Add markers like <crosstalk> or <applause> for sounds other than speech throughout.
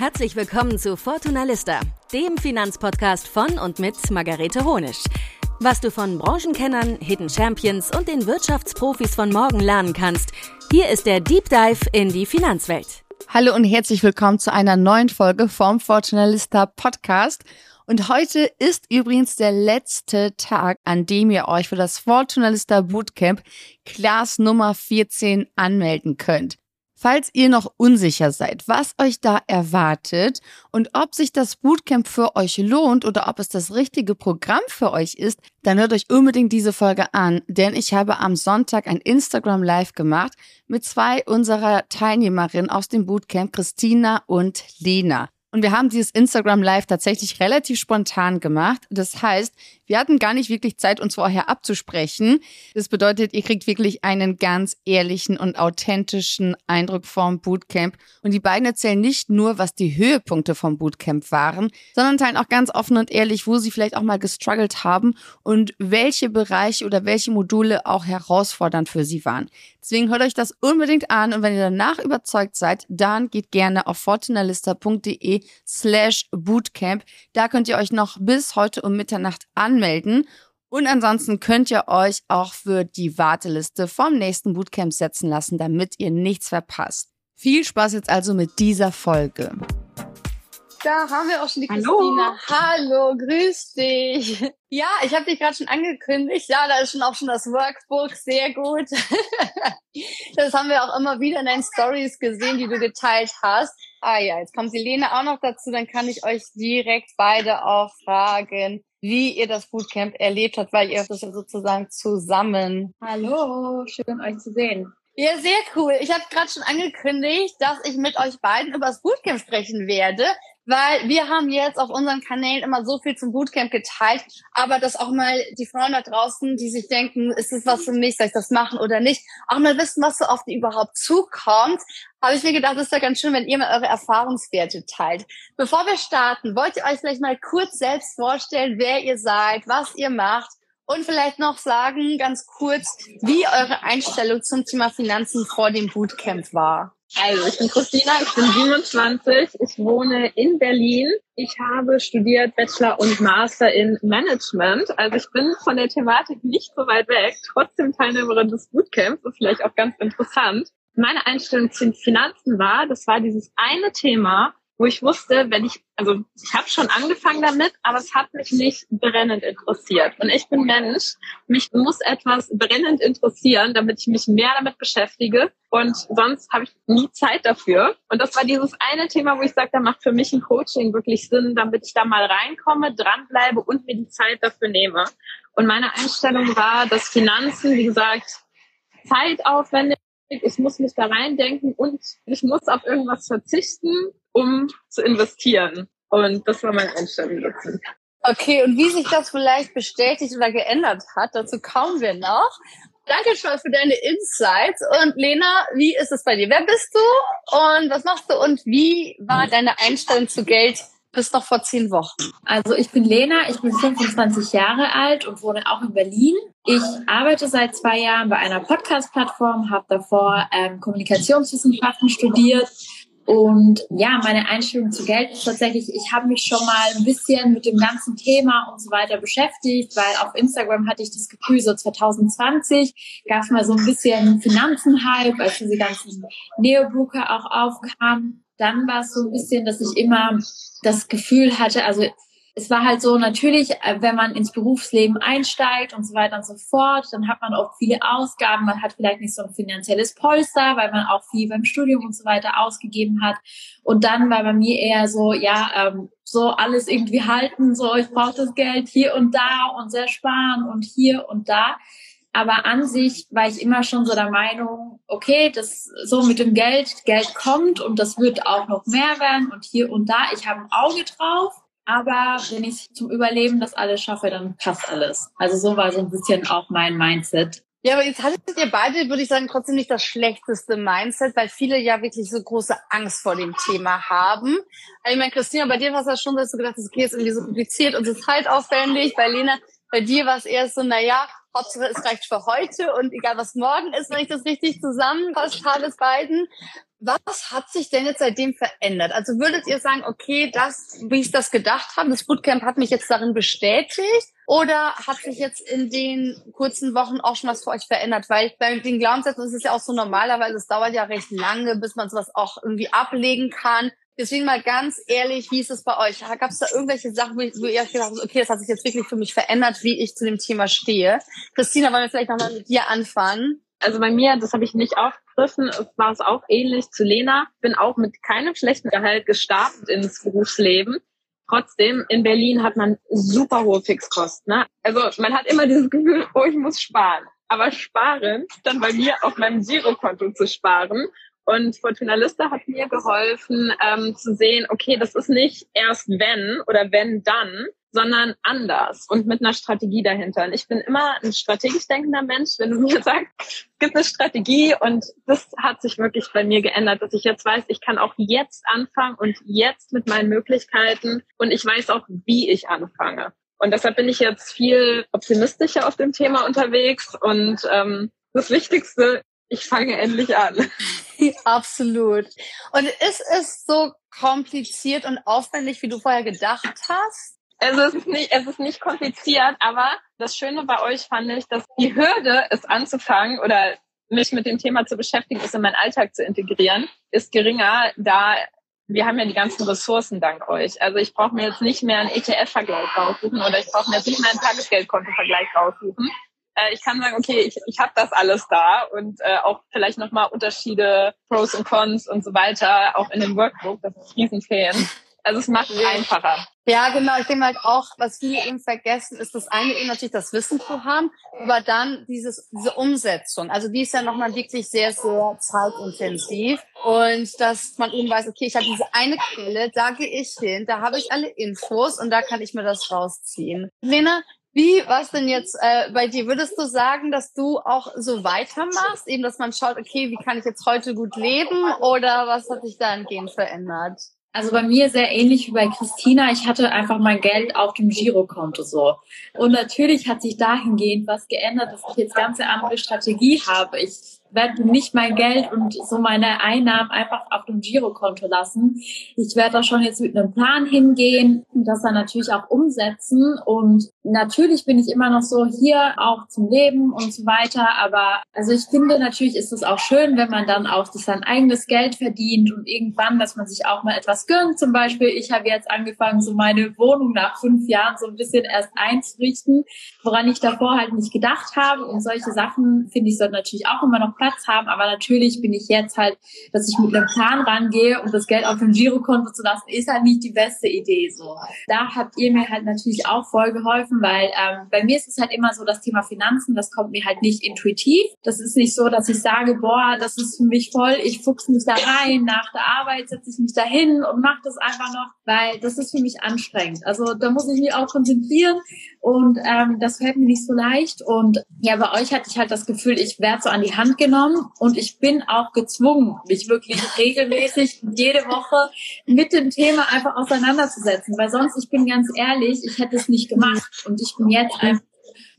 Herzlich willkommen zu Fortuna Lista, dem Finanzpodcast von und mit Margarete Honisch. Was du von Branchenkennern, Hidden Champions und den Wirtschaftsprofis von morgen lernen kannst, hier ist der Deep Dive in die Finanzwelt. Hallo und herzlich willkommen zu einer neuen Folge vom Fortuna Lista Podcast. Und heute ist übrigens der letzte Tag, an dem ihr euch für das Fortuna Lista Bootcamp Class Nummer 14 anmelden könnt. Falls ihr noch unsicher seid, was euch da erwartet und ob sich das Bootcamp für euch lohnt oder ob es das richtige Programm für euch ist, dann hört euch unbedingt diese Folge an, denn ich habe am Sonntag ein Instagram Live gemacht mit zwei unserer Teilnehmerinnen aus dem Bootcamp, Christina und Lena. Und wir haben dieses Instagram Live tatsächlich relativ spontan gemacht. Das heißt, wir hatten gar nicht wirklich Zeit, uns vorher abzusprechen. Das bedeutet, ihr kriegt wirklich einen ganz ehrlichen und authentischen Eindruck vom Bootcamp. Und die beiden erzählen nicht nur, was die Höhepunkte vom Bootcamp waren, sondern teilen auch ganz offen und ehrlich, wo sie vielleicht auch mal gestruggelt haben und welche Bereiche oder welche Module auch herausfordernd für sie waren. Deswegen hört euch das unbedingt an und wenn ihr danach überzeugt seid, dann geht gerne auf fortunalista.de slash bootcamp. Da könnt ihr euch noch bis heute um Mitternacht anmelden. Und ansonsten könnt ihr euch auch für die Warteliste vom nächsten Bootcamp setzen lassen, damit ihr nichts verpasst. Viel Spaß jetzt also mit dieser Folge. Da haben wir auch schon die Hallo. Christina. Hallo, grüß dich. Ja, ich habe dich gerade schon angekündigt. Ja, da ist schon auch schon das Workbook. Sehr gut. <laughs> Das haben wir auch immer wieder in deinen Stories gesehen, die du geteilt hast. Ah ja, jetzt kommt die Lena auch noch dazu. Dann kann ich euch direkt beide auch fragen, wie ihr das Bootcamp erlebt habt, weil ihr das ja sozusagen zusammen Hallo, schön euch zu sehen. Ja, sehr cool. Ich habe gerade schon angekündigt, dass ich mit euch beiden über das Bootcamp sprechen werde, weil wir haben jetzt auf unseren Kanälen immer so viel zum Bootcamp geteilt, aber dass auch mal die Frauen da draußen, die sich denken, ist es was für mich, soll ich das machen oder nicht, auch mal wissen, was so auf die überhaupt zukommt, habe ich mir gedacht, es ist ja ganz schön, wenn ihr mal eure Erfahrungswerte teilt. Bevor wir starten, wollt ihr euch vielleicht mal kurz selbst vorstellen, wer ihr seid, was ihr macht und vielleicht noch sagen, ganz kurz, wie eure Einstellung zum Thema Finanzen vor dem Bootcamp war. Also, ich bin Christina, ich bin 27, ich wohne in Berlin. Ich habe studiert Bachelor und Master in Management. Also ich bin von der Thematik nicht so weit weg, trotzdem Teilnehmerin des Bootcamps, ist vielleicht auch ganz interessant. Meine Einstellung zu den Finanzen war, das war dieses eine Thema, wo ich wusste, wenn ich, also ich habe schon angefangen damit, aber es hat mich nicht brennend interessiert. Und ich bin Mensch, mich muss etwas brennend interessieren, damit ich mich mehr damit beschäftige. Und sonst habe ich nie Zeit dafür. Und das war dieses eine Thema, wo ich sage, da macht für mich ein Coaching wirklich Sinn, damit ich da mal reinkomme, dranbleibe und mir die Zeit dafür nehme. Und meine Einstellung war, dass Finanzen, wie gesagt, zeitaufwendig ich muss mich da reindenken und ich muss auf irgendwas verzichten, um zu investieren. Und das war meine Einstellung dazu. Okay, und wie sich das vielleicht bestätigt oder geändert hat, dazu kommen wir noch. Danke schon für deine Insights. Und Lena, wie ist es bei dir? Wer bist du und was machst du und wie war deine Einstellung zu Geld bis noch vor zehn Wochen? Also ich bin Lena, ich bin 25 Jahre alt und wohne auch in Berlin. Ich arbeite seit zwei Jahren bei einer Podcast-Plattform, habe davor ähm, Kommunikationswissenschaften studiert und ja, meine Einstellung zu Geld ist tatsächlich, ich habe mich schon mal ein bisschen mit dem ganzen Thema und so weiter beschäftigt, weil auf Instagram hatte ich das Gefühl, so 2020 gab es mal so ein bisschen Finanzen-Hype, als diese ganzen Neobroker auch aufkamen. Dann war es so ein bisschen, dass ich immer das Gefühl hatte, also es war halt so, natürlich, äh, wenn man ins Berufsleben einsteigt und so weiter und so fort, dann hat man auch viele Ausgaben, man hat vielleicht nicht so ein finanzielles Polster, weil man auch viel beim Studium und so weiter ausgegeben hat. Und dann war bei mir eher so, ja, ähm, so alles irgendwie halten, so ich brauche das Geld hier und da und sehr sparen und hier und da. Aber an sich war ich immer schon so der Meinung, okay, das so mit dem Geld, Geld kommt und das wird auch noch mehr werden und hier und da. Ich habe ein Auge drauf. Aber wenn ich zum Überleben das alles schaffe, dann passt alles. Also so war so ein bisschen auch mein Mindset. Ja, aber jetzt hattet ihr beide, würde ich sagen, trotzdem nicht das schlechteste Mindset, weil viele ja wirklich so große Angst vor dem Thema haben. Also ich meine, Christina, bei dir war es ja schon, dass du gedacht hast, okay, ist irgendwie so kompliziert und so zeitaufwendig. Bei Lena, bei dir war es eher so, na ja, Hauptsache es reicht für heute und egal was morgen ist, wenn ich das richtig zusammenfasst habe, es beiden. Was hat sich denn jetzt seitdem verändert? Also würdet ihr sagen, okay, das, wie ich das gedacht habe, das Bootcamp hat mich jetzt darin bestätigt? Oder hat sich jetzt in den kurzen Wochen auch schon was für euch verändert? Weil bei den Glaubenssätzen ist es ja auch so normalerweise, es dauert ja recht lange, bis man sowas auch irgendwie ablegen kann. Deswegen mal ganz ehrlich, wie ist es bei euch? Gab es da irgendwelche Sachen, wo ihr euch gedacht habt, okay, das hat sich jetzt wirklich für mich verändert, wie ich zu dem Thema stehe? Christina, wollen wir vielleicht nochmal mit dir anfangen? Also bei mir, das habe ich nicht aufgegriffen, war es auch ähnlich zu Lena. Bin auch mit keinem schlechten Gehalt gestartet ins Berufsleben. Trotzdem, in Berlin hat man super hohe Fixkosten. Ne? Also man hat immer dieses Gefühl, oh, ich muss sparen. Aber sparen, dann bei mir auf meinem Girokonto zu sparen und Fortuna Lista hat mir geholfen ähm, zu sehen, okay, das ist nicht erst wenn oder wenn dann, sondern anders und mit einer Strategie dahinter. Und ich bin immer ein strategisch denkender Mensch, wenn du mir <laughs> sagst, es gibt eine Strategie und das hat sich wirklich bei mir geändert, dass ich jetzt weiß, ich kann auch jetzt anfangen und jetzt mit meinen Möglichkeiten und ich weiß auch, wie ich anfange. Und deshalb bin ich jetzt viel optimistischer auf dem Thema unterwegs und ähm, das Wichtigste, ich fange endlich an. <laughs> Absolut. Und ist es so kompliziert und aufwendig, wie du vorher gedacht hast? Es ist nicht, es ist nicht kompliziert, aber das Schöne bei euch fand ich, dass die Hürde, es anzufangen oder mich mit dem Thema zu beschäftigen, es in meinen Alltag zu integrieren, ist geringer, da wir haben ja die ganzen Ressourcen dank euch. Also ich brauche mir jetzt nicht mehr einen ETF-Vergleich raussuchen oder ich brauche mir jetzt nicht mehr einen Tagesgeldkonto-Vergleich raussuchen, äh, ich kann sagen, okay, ich, ich habe das alles da und äh, auch vielleicht nochmal Unterschiede, Pros und Cons und so weiter, auch in dem Workbook, das ist Riesenfan. Also es macht es einfacher. Ja, genau. Ich denke halt auch, was viele eben vergessen, ist das eine eben natürlich das Wissen zu haben, aber dann dieses, diese Umsetzung. Also die ist ja nochmal wirklich sehr, sehr zeitintensiv. Und dass man eben weiß, okay, ich habe diese eine Quelle, da gehe ich hin, da habe ich alle Infos und da kann ich mir das rausziehen. Lena, wie war es denn jetzt äh, bei dir? Würdest du sagen, dass du auch so weitermachst, eben, dass man schaut, okay, wie kann ich jetzt heute gut leben oder was hat sich dahingehend verändert? Also bei mir sehr ähnlich wie bei Christina. Ich hatte einfach mein Geld auf dem Girokonto so. Und natürlich hat sich dahingehend was geändert, dass ich jetzt ganz eine andere Strategie habe. Ich werde nicht mein Geld und so meine Einnahmen einfach auf dem Girokonto lassen. Ich werde da schon jetzt mit einem Plan hingehen und das dann natürlich auch umsetzen. Und natürlich bin ich immer noch so hier auch zum Leben und so weiter. Aber also ich finde natürlich ist es auch schön, wenn man dann auch sein eigenes Geld verdient und irgendwann, dass man sich auch mal etwas gönnt. Zum Beispiel, ich habe jetzt angefangen, so meine Wohnung nach fünf Jahren so ein bisschen erst einzurichten, woran ich davor halt nicht gedacht habe. Und solche Sachen finde ich sollten natürlich auch immer noch Platz haben. Aber natürlich bin ich jetzt halt, dass ich mit einem Plan rangehe und das Geld auf dem Girokonto zu lassen, ist halt nicht die beste Idee so. Da habt ihr mir halt natürlich auch voll geholfen, weil ähm, bei mir ist es halt immer so, das Thema Finanzen, das kommt mir halt nicht intuitiv. Das ist nicht so, dass ich sage, boah, das ist für mich voll, ich fuchs mich da rein, nach der Arbeit setze ich mich da hin und mache das einfach noch, weil das ist für mich anstrengend. Also da muss ich mich auch konzentrieren und ähm, das fällt mir nicht so leicht. Und ja, bei euch hatte ich halt das Gefühl, ich werde so an die Hand genommen und ich bin auch gezwungen, mich wirklich regelmäßig jede Woche mit dem Thema einfach auseinanderzusetzen. Weil sonst, ich bin ganz ehrlich, ich hätte es nicht gemacht. Und ich bin jetzt einfach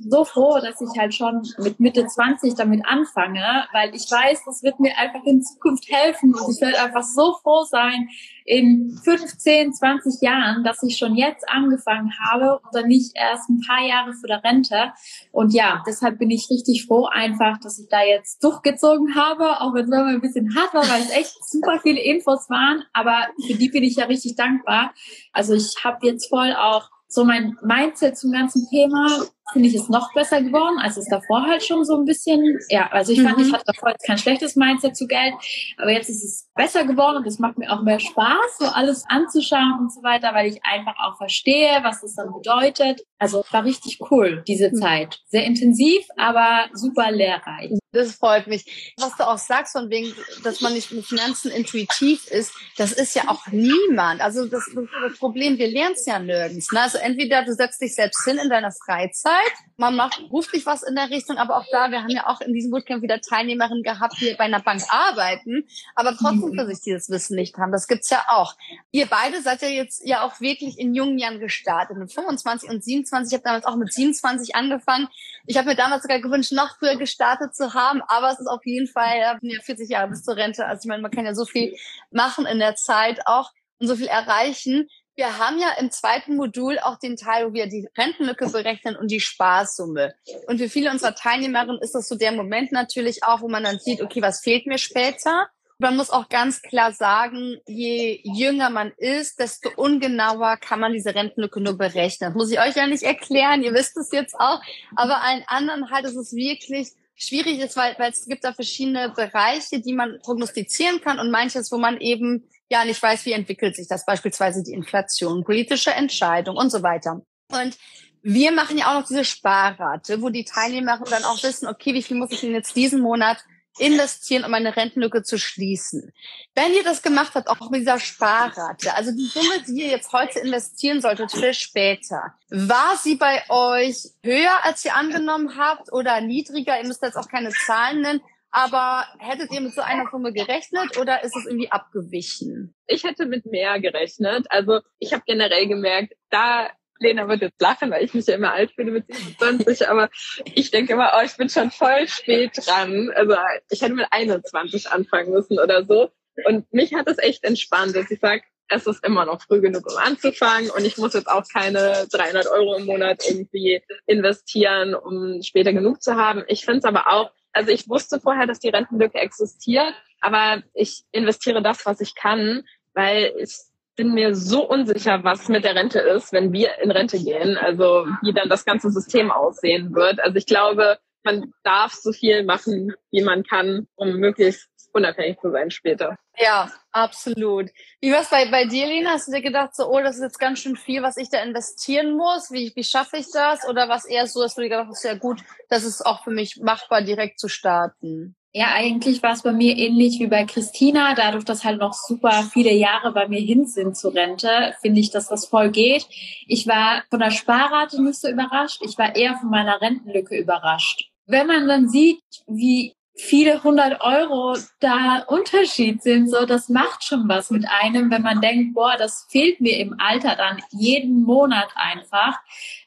so froh, dass ich halt schon mit Mitte 20 damit anfange, weil ich weiß, das wird mir einfach in Zukunft helfen und ich werde einfach so froh sein in 15, 20 Jahren, dass ich schon jetzt angefangen habe und dann nicht erst ein paar Jahre für der Rente. Und ja, deshalb bin ich richtig froh einfach, dass ich da jetzt durchgezogen habe, auch wenn es mal ein bisschen hart war, weil es echt super viele Infos waren, aber für die bin ich ja richtig dankbar. Also ich habe jetzt voll auch so mein Mindset zum ganzen Thema finde ich, ist noch besser geworden, als es davor halt schon so ein bisschen, ja, also ich fand, mhm. ich hatte davor jetzt kein schlechtes Mindset zu Geld, aber jetzt ist es besser geworden und es macht mir auch mehr Spaß, so alles anzuschauen und so weiter, weil ich einfach auch verstehe, was das dann bedeutet. Also war richtig cool, diese mhm. Zeit. Sehr intensiv, aber super lehrreich. Das freut mich. Was du auch sagst, von wegen, dass man nicht mit Finanzen intuitiv ist, das ist ja auch niemand. Also das, das Problem, wir lernen es ja nirgends. Ne? Also entweder du setzt dich selbst hin in deiner Freizeit Vollzeit. Man macht beruflich was in der Richtung, aber auch da, wir haben ja auch in diesem Bootcamp wieder Teilnehmerinnen gehabt, die bei einer Bank arbeiten, aber trotzdem für sich dieses Wissen nicht haben. Das gibt's ja auch. Ihr beide seid ja jetzt ja auch wirklich in jungen Jahren gestartet, mit 25 und 27. Ich habe damals auch mit 27 angefangen. Ich habe mir damals sogar gewünscht, noch früher gestartet zu haben, aber es ist auf jeden Fall ja, 40 Jahre bis zur Rente. Also ich meine, man kann ja so viel machen in der Zeit auch und so viel erreichen. Wir haben ja im zweiten Modul auch den Teil, wo wir die Rentenlücke berechnen und die Sparsumme. Und für viele unserer Teilnehmerinnen ist das so der Moment natürlich auch, wo man dann sieht, okay, was fehlt mir später? Man muss auch ganz klar sagen, je jünger man ist, desto ungenauer kann man diese Rentenlücke nur berechnen. Das muss ich euch ja nicht erklären, ihr wisst es jetzt auch. Aber allen anderen halt ist es wirklich schwierig ist, weil, weil es gibt da verschiedene Bereiche, die man prognostizieren kann und manches, wo man eben ja nicht weiß, wie entwickelt sich das, beispielsweise die Inflation, politische Entscheidung und so weiter. Und wir machen ja auch noch diese Sparrate, wo die Teilnehmer dann auch wissen, okay, wie viel muss ich denn jetzt diesen Monat investieren, um eine Rentenlücke zu schließen. Wenn ihr das gemacht habt, auch mit dieser Sparrate, also die Summe, die ihr jetzt heute investieren solltet für später, war sie bei euch höher, als ihr angenommen habt oder niedriger? Ihr müsst jetzt auch keine Zahlen nennen. Aber hättet ihr mit so einer Summe gerechnet oder ist es irgendwie abgewichen? Ich hätte mit mehr gerechnet. Also ich habe generell gemerkt, da Lena wird jetzt lachen, weil ich mich ja immer alt fühle mit 27, <laughs> aber ich denke immer, oh, ich bin schon voll spät dran. Also ich hätte mit 21 anfangen müssen oder so. Und mich hat es echt entspannt, dass ich sage, es ist immer noch früh genug, um anzufangen und ich muss jetzt auch keine 300 Euro im Monat irgendwie investieren, um später genug zu haben. Ich finde es aber auch, also ich wusste vorher, dass die Rentenlücke existiert, aber ich investiere das, was ich kann, weil ich bin mir so unsicher, was mit der Rente ist, wenn wir in Rente gehen, also wie dann das ganze System aussehen wird. Also ich glaube, man darf so viel machen, wie man kann, um möglichst unabhängig zu sein später. Ja, absolut. Wie war es bei, bei dir, Lena? Hast du dir gedacht, so, oh, das ist jetzt ganz schön viel, was ich da investieren muss? Wie, wie schaffe ich das? Oder was eher so, dass du dir gedacht hast, ja gut, das ist auch für mich machbar, direkt zu starten? Ja, eigentlich war es bei mir ähnlich wie bei Christina. Dadurch, dass halt noch super viele Jahre bei mir hin sind zur Rente, finde ich, dass das voll geht. Ich war von der Sparrate nicht so überrascht. Ich war eher von meiner Rentenlücke überrascht. Wenn man dann sieht, wie viele hundert Euro da Unterschied sind, so das macht schon was mit einem, wenn man denkt, boah, das fehlt mir im Alter dann jeden Monat einfach.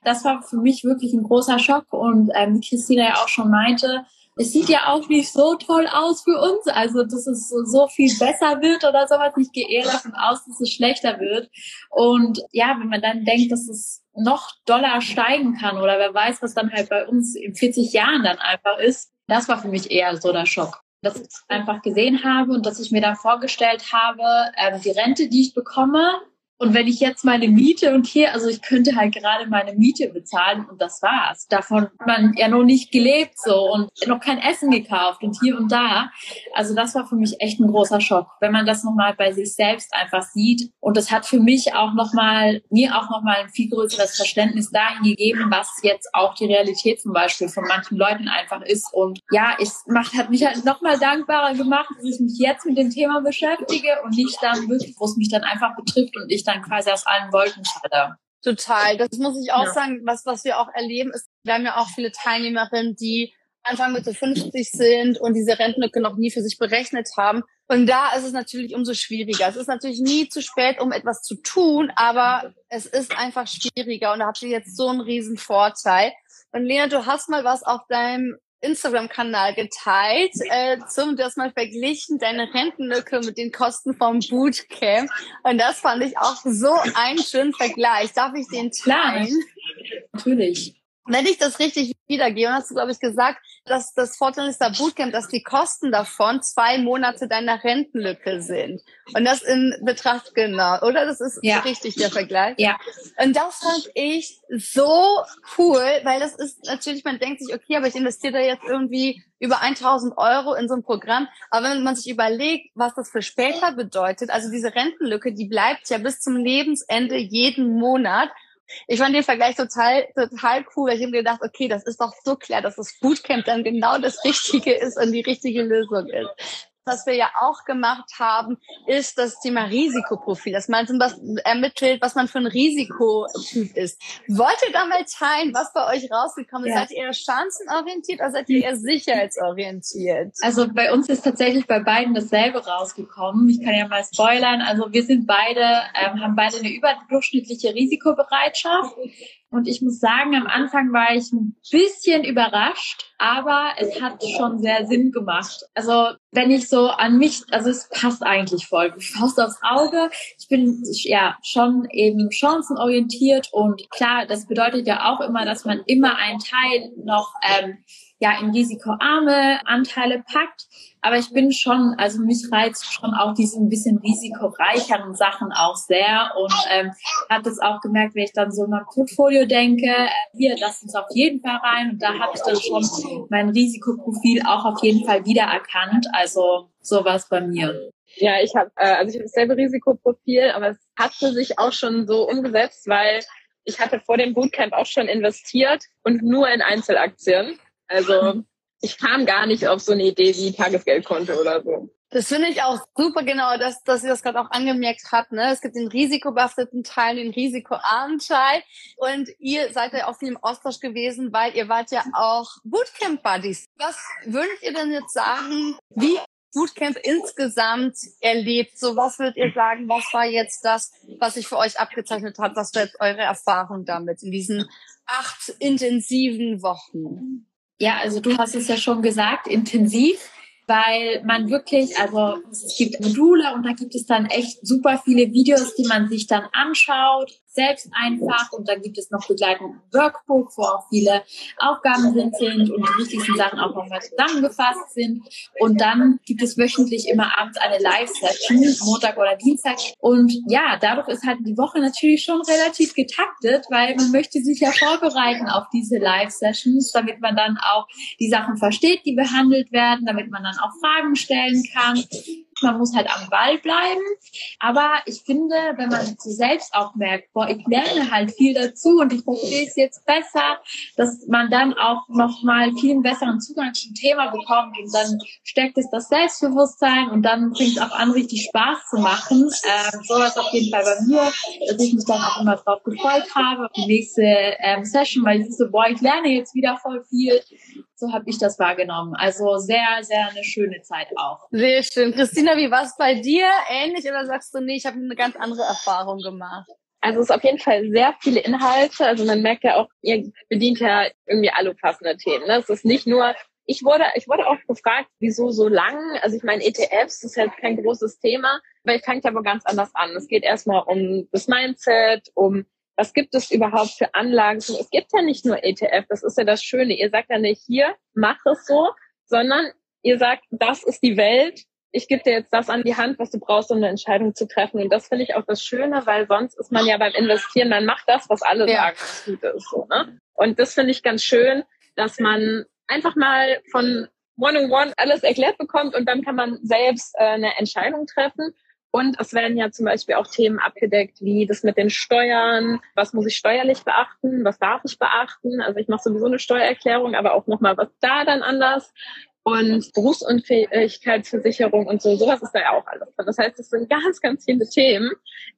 Das war für mich wirklich ein großer Schock und ähm, Christina ja auch schon meinte, es sieht ja auch nicht so toll aus für uns, also dass es so, so viel besser wird oder sowas. Ich gehe eher davon aus, dass es schlechter wird. Und ja, wenn man dann denkt, dass es noch doller steigen kann oder wer weiß, was dann halt bei uns in 40 Jahren dann einfach ist, das war für mich eher so der Schock. Dass ich einfach gesehen habe und dass ich mir da vorgestellt habe, ähm, die Rente, die ich bekomme, und wenn ich jetzt meine Miete und hier, also ich könnte halt gerade meine Miete bezahlen und das war's. Davon hat man ja noch nicht gelebt so und noch kein Essen gekauft und hier und da. Also das war für mich echt ein großer Schock, wenn man das nochmal bei sich selbst einfach sieht. Und das hat für mich auch nochmal, mir auch nochmal ein viel größeres Verständnis dahin gegeben, was jetzt auch die Realität zum Beispiel von manchen Leuten einfach ist. Und ja, es macht, hat mich halt nochmal dankbarer gemacht, dass ich mich jetzt mit dem Thema beschäftige und nicht dann wirklich, wo es mich dann einfach betrifft und ich dann dann quasi aus allen Wolken falle. Total. Das muss ich auch ja. sagen, was, was wir auch erleben, ist, wir haben ja auch viele Teilnehmerinnen, die Anfang Mitte 50 sind und diese Rentenlücke noch nie für sich berechnet haben. Und da ist es natürlich umso schwieriger. Es ist natürlich nie zu spät, um etwas zu tun, aber es ist einfach schwieriger und da habt ihr jetzt so einen riesen Vorteil. Und Lena, du hast mal was auf deinem Instagram-Kanal geteilt, äh, zum das mal verglichen, deine Rentenlücke mit den Kosten vom Bootcamp. Und das fand ich auch so einen schönen Vergleich. Darf ich den teilen? Klar, natürlich wenn ich das richtig wiedergehe, hast du, glaube ich, gesagt, dass das Fortalister Bootcamp, dass die Kosten davon zwei Monate deiner Rentenlücke sind. Und das in Betracht genau, oder? Das ist ja. richtig der Vergleich. Ja. Und das fand ich so cool, weil das ist natürlich, man denkt sich, okay, aber ich investiere da jetzt irgendwie über 1000 Euro in so ein Programm. Aber wenn man sich überlegt, was das für später bedeutet, also diese Rentenlücke, die bleibt ja bis zum Lebensende jeden Monat. Ich fand den Vergleich total, total cool. Ich habe mir gedacht, okay, das ist doch so klar, dass das Bootcamp dann genau das Richtige ist und die richtige Lösung ist. Was wir ja auch gemacht haben, ist das Thema Risikoprofil, dass man Beispiel ermittelt, was man für ein Risikotyp ist. Wollt ihr da mal teilen, was bei euch rausgekommen ist? Ja. Seid ihr eher chancenorientiert oder seid ihr eher sicherheitsorientiert? Also bei uns ist tatsächlich bei beiden dasselbe rausgekommen. Ich kann ja mal spoilern. Also wir sind beide, ähm, haben beide eine überdurchschnittliche Risikobereitschaft. Und ich muss sagen, am Anfang war ich ein bisschen überrascht, aber es hat schon sehr Sinn gemacht. Also wenn ich so an mich, also es passt eigentlich voll. Faust aufs Auge. Ich bin ja schon eben chancenorientiert und klar, das bedeutet ja auch immer, dass man immer einen Teil noch ähm, ja in risikoarme Anteile packt. Aber ich bin schon, also mich reizt schon auch diese ein bisschen risikoreicheren Sachen auch sehr und ähm, habe das auch gemerkt, wenn ich dann so mein Portfolio denke, äh, hier, das ist auf jeden Fall rein und da habe ich dann schon mein Risikoprofil auch auf jeden Fall wiedererkannt. Also sowas bei mir. Ja, ich habe äh, also ich habe dasselbe Risikoprofil, aber es hatte sich auch schon so umgesetzt, weil ich hatte vor dem Bootcamp auch schon investiert und nur in Einzelaktien. Also ich kam gar nicht auf so eine Idee wie Tagesgeldkonto oder so. Das finde ich auch super genau, dass, dass sie das gerade auch angemerkt hat. Ne? Es gibt den risikobehafteten Teil, den risikoarmen Teil. Und ihr seid ja auch viel im Austausch gewesen, weil ihr wart ja auch Bootcamp-Buddies. Was würdet ihr denn jetzt sagen, wie Bootcamp insgesamt erlebt? So, was würdet ihr sagen, was war jetzt das, was sich für euch abgezeichnet hat? Was war jetzt eure Erfahrung damit in diesen acht intensiven Wochen? Ja, also du hast es ja schon gesagt, intensiv weil man wirklich, also es gibt Module und da gibt es dann echt super viele Videos, die man sich dann anschaut, selbst einfach. Und dann gibt es noch begleitend Workbook, wo auch viele Aufgaben drin sind und die wichtigsten Sachen auch nochmal zusammengefasst sind. Und dann gibt es wöchentlich immer abends eine Live-Session, Montag oder Dienstag. Und ja, dadurch ist halt die Woche natürlich schon relativ getaktet, weil man möchte sich ja vorbereiten auf diese Live-Sessions, damit man dann auch die Sachen versteht, die behandelt werden, damit man dann auch Fragen stellen kann. Man muss halt am Ball bleiben. Aber ich finde, wenn man so selbst auch merkt, boah, ich lerne halt viel dazu und ich verstehe es jetzt besser, dass man dann auch nochmal viel besseren Zugang zum Thema bekommt und dann stärkt es das Selbstbewusstsein und dann fängt es auch an, richtig Spaß zu machen. Ähm, so was auf jeden Fall bei mir, dass ich mich dann auch immer drauf gefreut habe, auf die nächste ähm, Session, weil ich so, boah, ich lerne jetzt wieder voll viel so habe ich das wahrgenommen. Also sehr, sehr eine schöne Zeit auch. Sehr schön. Christina, wie war es bei dir? Ähnlich oder sagst du, nee, ich habe eine ganz andere Erfahrung gemacht? Also es ist auf jeden Fall sehr viele Inhalte. Also man merkt ja auch, ihr bedient ja irgendwie alle passende Themen. Ne? Es ist nicht nur, ich wurde, ich wurde auch gefragt, wieso so lang? Also ich meine, ETFs ist halt kein großes Thema, weil ich fange ja aber ganz anders an. Es geht erstmal um das Mindset, um was gibt es überhaupt für Anlagen? Es gibt ja nicht nur ETF, das ist ja das Schöne. Ihr sagt ja nicht, hier, mach es so, sondern ihr sagt, das ist die Welt, ich gebe dir jetzt das an die Hand, was du brauchst, um eine Entscheidung zu treffen. Und das finde ich auch das Schöne, weil sonst ist man ja beim Investieren, man macht das, was alle ja. sagen, was gut ist. So, ne? Und das finde ich ganz schön, dass man einfach mal von One-on-One alles erklärt bekommt und dann kann man selbst äh, eine Entscheidung treffen. Und es werden ja zum Beispiel auch Themen abgedeckt, wie das mit den Steuern, was muss ich steuerlich beachten, was darf ich beachten. Also ich mache sowieso eine Steuererklärung, aber auch nochmal, was da dann anders und Berufsunfähigkeitsversicherung und so, sowas ist da ja auch alles drin. Das heißt, es sind ganz, ganz viele Themen.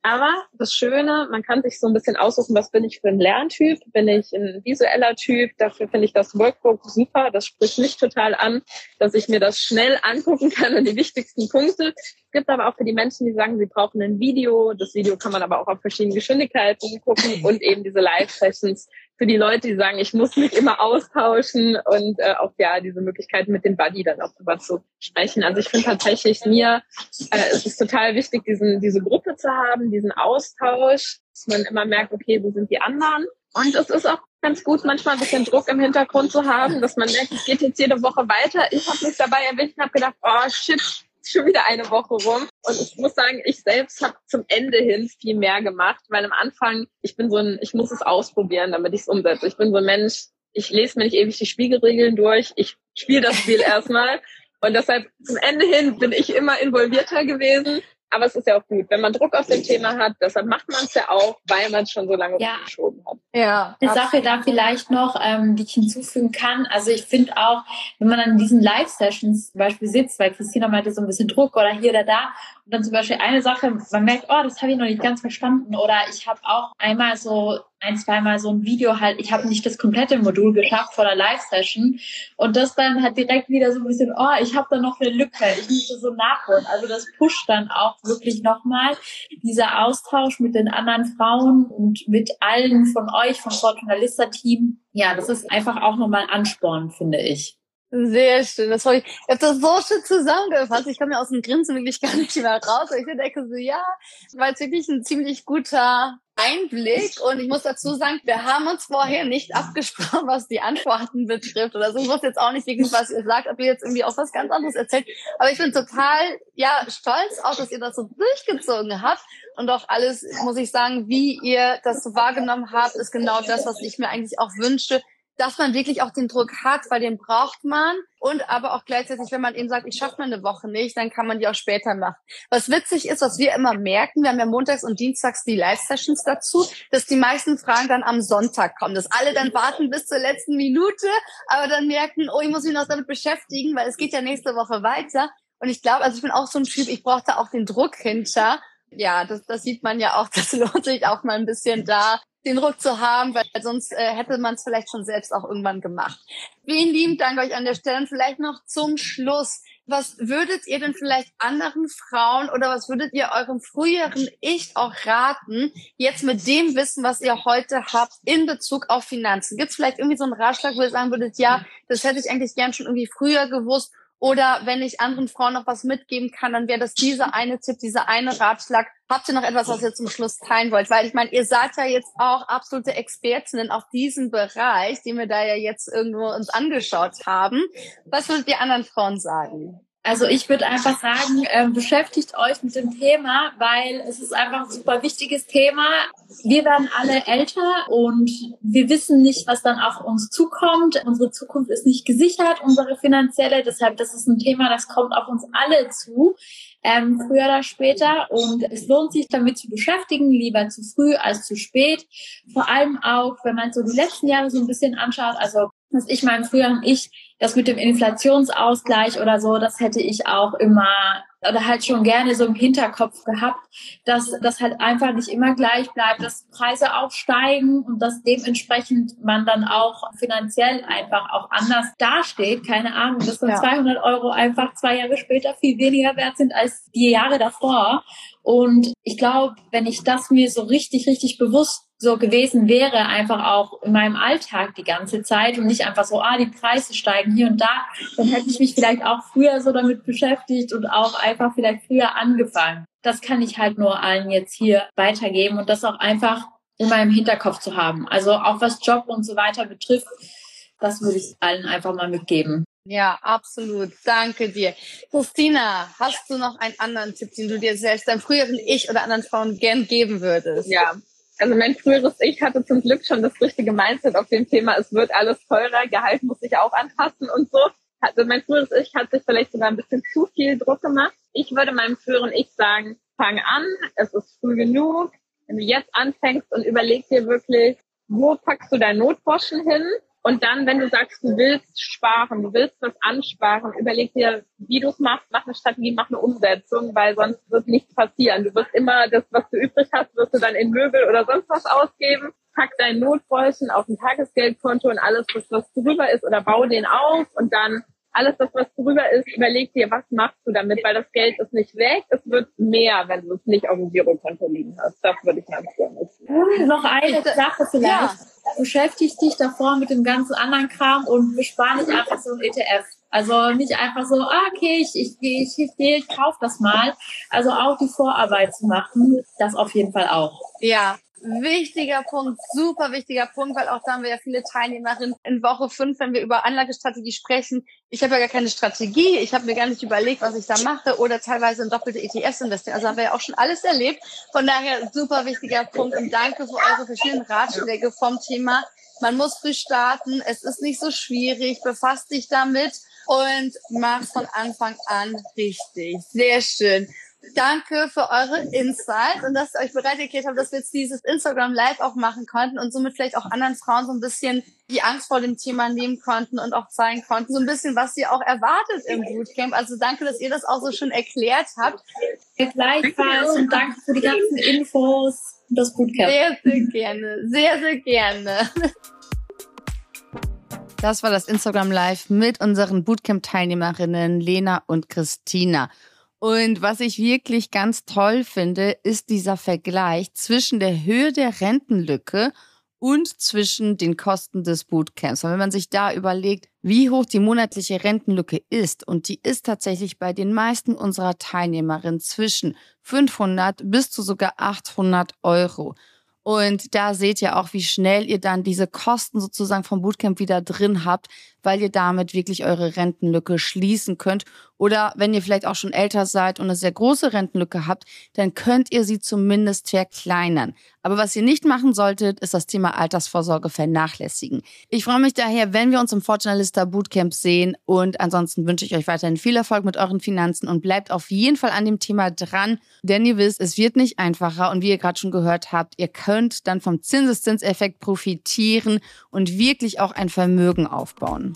Aber das Schöne, man kann sich so ein bisschen aussuchen, was bin ich für ein Lerntyp? Bin ich ein visueller Typ? Dafür finde ich das Workbook super. Das spricht mich total an, dass ich mir das schnell angucken kann und die wichtigsten Punkte. Es gibt aber auch für die Menschen, die sagen, sie brauchen ein Video. Das Video kann man aber auch auf verschiedenen Geschwindigkeiten gucken und eben diese Live-Sessions für die Leute, die sagen, ich muss mich immer austauschen und äh, auch ja diese Möglichkeit mit dem Buddy dann auch drüber zu sprechen. Also ich finde tatsächlich mir, äh, es ist total wichtig, diesen diese Gruppe zu haben, diesen Austausch, dass man immer merkt, okay, wo sind die anderen? Und es ist auch ganz gut, manchmal ein bisschen Druck im Hintergrund zu haben, dass man merkt, es geht jetzt jede Woche weiter. Ich habe mich dabei erwischt und habe gedacht, oh shit, <laughs> schon wieder eine Woche rum. Und ich muss sagen, ich selbst habe zum Ende hin viel mehr gemacht, weil am Anfang, ich bin so ein, ich muss es ausprobieren, damit ich es umsetze. Ich bin so ein Mensch, ich lese mir nicht ewig die Spiegelregeln durch, ich spiele das Spiel <laughs> erstmal. Und deshalb zum Ende hin bin ich immer involvierter gewesen. Aber es ist ja auch gut, wenn man Druck auf dem Thema hat, deshalb macht man es ja auch, weil man es schon so lange ja. geschoben hat. Ja. Eine Sache da vielleicht noch, ähm, die ich hinzufügen kann. Also ich finde auch, wenn man an diesen Live-Sessions zum Beispiel sitzt, weil Christina meinte so ein bisschen Druck oder hier oder da, und dann zum Beispiel eine Sache, man merkt, oh, das habe ich noch nicht ganz verstanden. Oder ich habe auch einmal so ein, zweimal so ein Video halt, ich habe nicht das komplette Modul geschafft vor der Live-Session. Und das dann hat direkt wieder so ein bisschen, oh, ich habe da noch eine Lücke, ich müsste so nachholen. Also das pusht dann auch wirklich nochmal dieser Austausch mit den anderen Frauen und mit allen von euch, vom Fortunalista-Team. Ja, das ist einfach auch nochmal Ansporn, finde ich. Sehr schön. Das ich. Ich habe das so schön zusammengefasst. Ich komme ja aus dem Grinsen wirklich gar nicht mehr raus. Ich denke so, ja, war jetzt wirklich ein ziemlich guter Einblick. Und ich muss dazu sagen, wir haben uns vorher nicht abgesprochen, was die Antworten betrifft. Oder so. Ich wusste jetzt auch nicht was ihr sagt, ob ihr jetzt irgendwie auch was ganz anderes erzählt. Aber ich bin total, ja, stolz auch, dass ihr das so durchgezogen habt. Und auch alles, muss ich sagen, wie ihr das so wahrgenommen habt, ist genau das, was ich mir eigentlich auch wünschte dass man wirklich auch den Druck hat, weil den braucht man. Und aber auch gleichzeitig, wenn man eben sagt, ich schaffe mal eine Woche nicht, dann kann man die auch später machen. Was witzig ist, was wir immer merken, wir haben ja montags und dienstags die Live-Sessions dazu, dass die meisten Fragen dann am Sonntag kommen, dass alle dann warten bis zur letzten Minute, aber dann merken, oh, ich muss mich noch damit beschäftigen, weil es geht ja nächste Woche weiter. Und ich glaube, also ich bin auch so ein Typ, ich brauche da auch den Druck hinter. Ja, das, das sieht man ja auch, <laughs> das lohnt sich auch mal ein bisschen da den Druck zu haben, weil sonst äh, hätte man es vielleicht schon selbst auch irgendwann gemacht. Vielen lieben Dank euch an der Stelle und vielleicht noch zum Schluss. Was würdet ihr denn vielleicht anderen Frauen oder was würdet ihr eurem früheren Ich auch raten, jetzt mit dem Wissen, was ihr heute habt, in Bezug auf Finanzen? Gibt es vielleicht irgendwie so einen Ratschlag, wo ihr sagen würdet, ja, das hätte ich eigentlich gern schon irgendwie früher gewusst oder wenn ich anderen Frauen noch was mitgeben kann, dann wäre das dieser eine Tipp, dieser eine Ratschlag. Habt ihr noch etwas, was ihr zum Schluss teilen wollt? Weil ich meine, ihr seid ja jetzt auch absolute Expertinnen auf diesem Bereich, den wir da ja jetzt irgendwo uns angeschaut haben. Was würdet ihr anderen Frauen sagen? Also ich würde einfach sagen, äh, beschäftigt euch mit dem Thema, weil es ist einfach ein super wichtiges Thema. Wir werden alle älter und wir wissen nicht, was dann auf uns zukommt. Unsere Zukunft ist nicht gesichert, unsere finanzielle. Deshalb, das ist ein Thema, das kommt auf uns alle zu, ähm, früher oder später. Und es lohnt sich damit zu beschäftigen, lieber zu früh als zu spät. Vor allem auch, wenn man so die letzten Jahre so ein bisschen anschaut, also dass ich meinem früheren Ich das mit dem Inflationsausgleich oder so, das hätte ich auch immer oder halt schon gerne so im Hinterkopf gehabt, dass das halt einfach nicht immer gleich bleibt, dass Preise aufsteigen und dass dementsprechend man dann auch finanziell einfach auch anders dasteht. Keine Ahnung, dass dann ja. 200 Euro einfach zwei Jahre später viel weniger wert sind als die Jahre davor. Und ich glaube, wenn ich das mir so richtig, richtig bewusst so gewesen wäre, einfach auch in meinem Alltag die ganze Zeit und nicht einfach so, ah, die Preise steigen hier und da, dann hätte ich mich vielleicht auch früher so damit beschäftigt und auch einfach vielleicht früher angefangen. Das kann ich halt nur allen jetzt hier weitergeben und das auch einfach in meinem Hinterkopf zu haben. Also auch was Job und so weiter betrifft, das würde ich allen einfach mal mitgeben. Ja, absolut. Danke dir. Christina, hast du noch einen anderen Tipp, den du dir selbst, deinem früheren Ich oder anderen Frauen gern geben würdest? Ja, also mein früheres Ich hatte zum Glück schon das richtige Mindset auf dem Thema, es wird alles teurer, Gehalt muss sich auch anpassen und so. Also mein früheres Ich hat sich vielleicht sogar ein bisschen zu viel Druck gemacht. Ich würde meinem früheren Ich sagen, fang an, es ist früh genug. Wenn du jetzt anfängst und überleg dir wirklich, wo packst du dein Notgroschen hin? Und dann, wenn du sagst, du willst sparen, du willst was ansparen, überleg dir, wie du es machst, mach eine Strategie, mach eine Umsetzung, weil sonst wird nichts passieren. Du wirst immer das, was du übrig hast, wirst du dann in Möbel oder sonst was ausgeben. Pack dein Notbeutel auf ein Tagesgeldkonto und alles, was drüber ist, oder bau den auf und dann alles das, was drüber ist, überleg dir, was machst du damit, weil das Geld ist nicht weg, es wird mehr, wenn du es nicht auf dem Girokonto liegen hast. Das würde ich mal empfehlen. Hm, noch eine Sache vielleicht. Ja. Beschäftig dich davor mit dem ganzen anderen Kram und bespar nicht einfach so ein ETF. Also nicht einfach so, ah, okay, ich, ich, ich, ich, ich, ich kaufe das mal. Also auch die Vorarbeit zu machen, das auf jeden Fall auch. Ja, wichtiger Punkt, super wichtiger Punkt, weil auch da haben wir ja viele Teilnehmerinnen in Woche fünf, wenn wir über Anlagestrategie sprechen. Ich habe ja gar keine Strategie, ich habe mir gar nicht überlegt, was ich da mache oder teilweise in doppelte ETFs investieren. Also haben wir ja auch schon alles erlebt. Von daher super wichtiger Punkt und danke für eure verschiedenen Ratschläge vom Thema. Man muss früh starten, es ist nicht so schwierig, befasst dich damit und mach von Anfang an richtig. Sehr schön. Danke für eure Insights und dass ihr euch bereit erklärt habt, dass wir jetzt dieses Instagram Live auch machen konnten und somit vielleicht auch anderen Frauen so ein bisschen die Angst vor dem Thema nehmen konnten und auch zeigen konnten, so ein bisschen, was sie auch erwartet im Bootcamp. Also danke, dass ihr das auch so schön erklärt habt. Gleichfalls und danke für die ganzen Infos und das Bootcamp. Sehr, sehr gerne. Sehr, sehr gerne. Das war das Instagram Live mit unseren Bootcamp-Teilnehmerinnen Lena und Christina. Und was ich wirklich ganz toll finde, ist dieser Vergleich zwischen der Höhe der Rentenlücke und zwischen den Kosten des Bootcamps. Und wenn man sich da überlegt, wie hoch die monatliche Rentenlücke ist, und die ist tatsächlich bei den meisten unserer Teilnehmerinnen zwischen 500 bis zu sogar 800 Euro. Und da seht ihr auch, wie schnell ihr dann diese Kosten sozusagen vom Bootcamp wieder drin habt, weil ihr damit wirklich eure Rentenlücke schließen könnt. Oder wenn ihr vielleicht auch schon älter seid und eine sehr große Rentenlücke habt, dann könnt ihr sie zumindest verkleinern. Aber was ihr nicht machen solltet, ist das Thema Altersvorsorge vernachlässigen. Ich freue mich daher, wenn wir uns im Fortunalista Bootcamp sehen und ansonsten wünsche ich euch weiterhin viel Erfolg mit euren Finanzen und bleibt auf jeden Fall an dem Thema dran, denn ihr wisst, es wird nicht einfacher und wie ihr gerade schon gehört habt, ihr könnt dann vom Zinseszinseffekt profitieren und wirklich auch ein Vermögen aufbauen.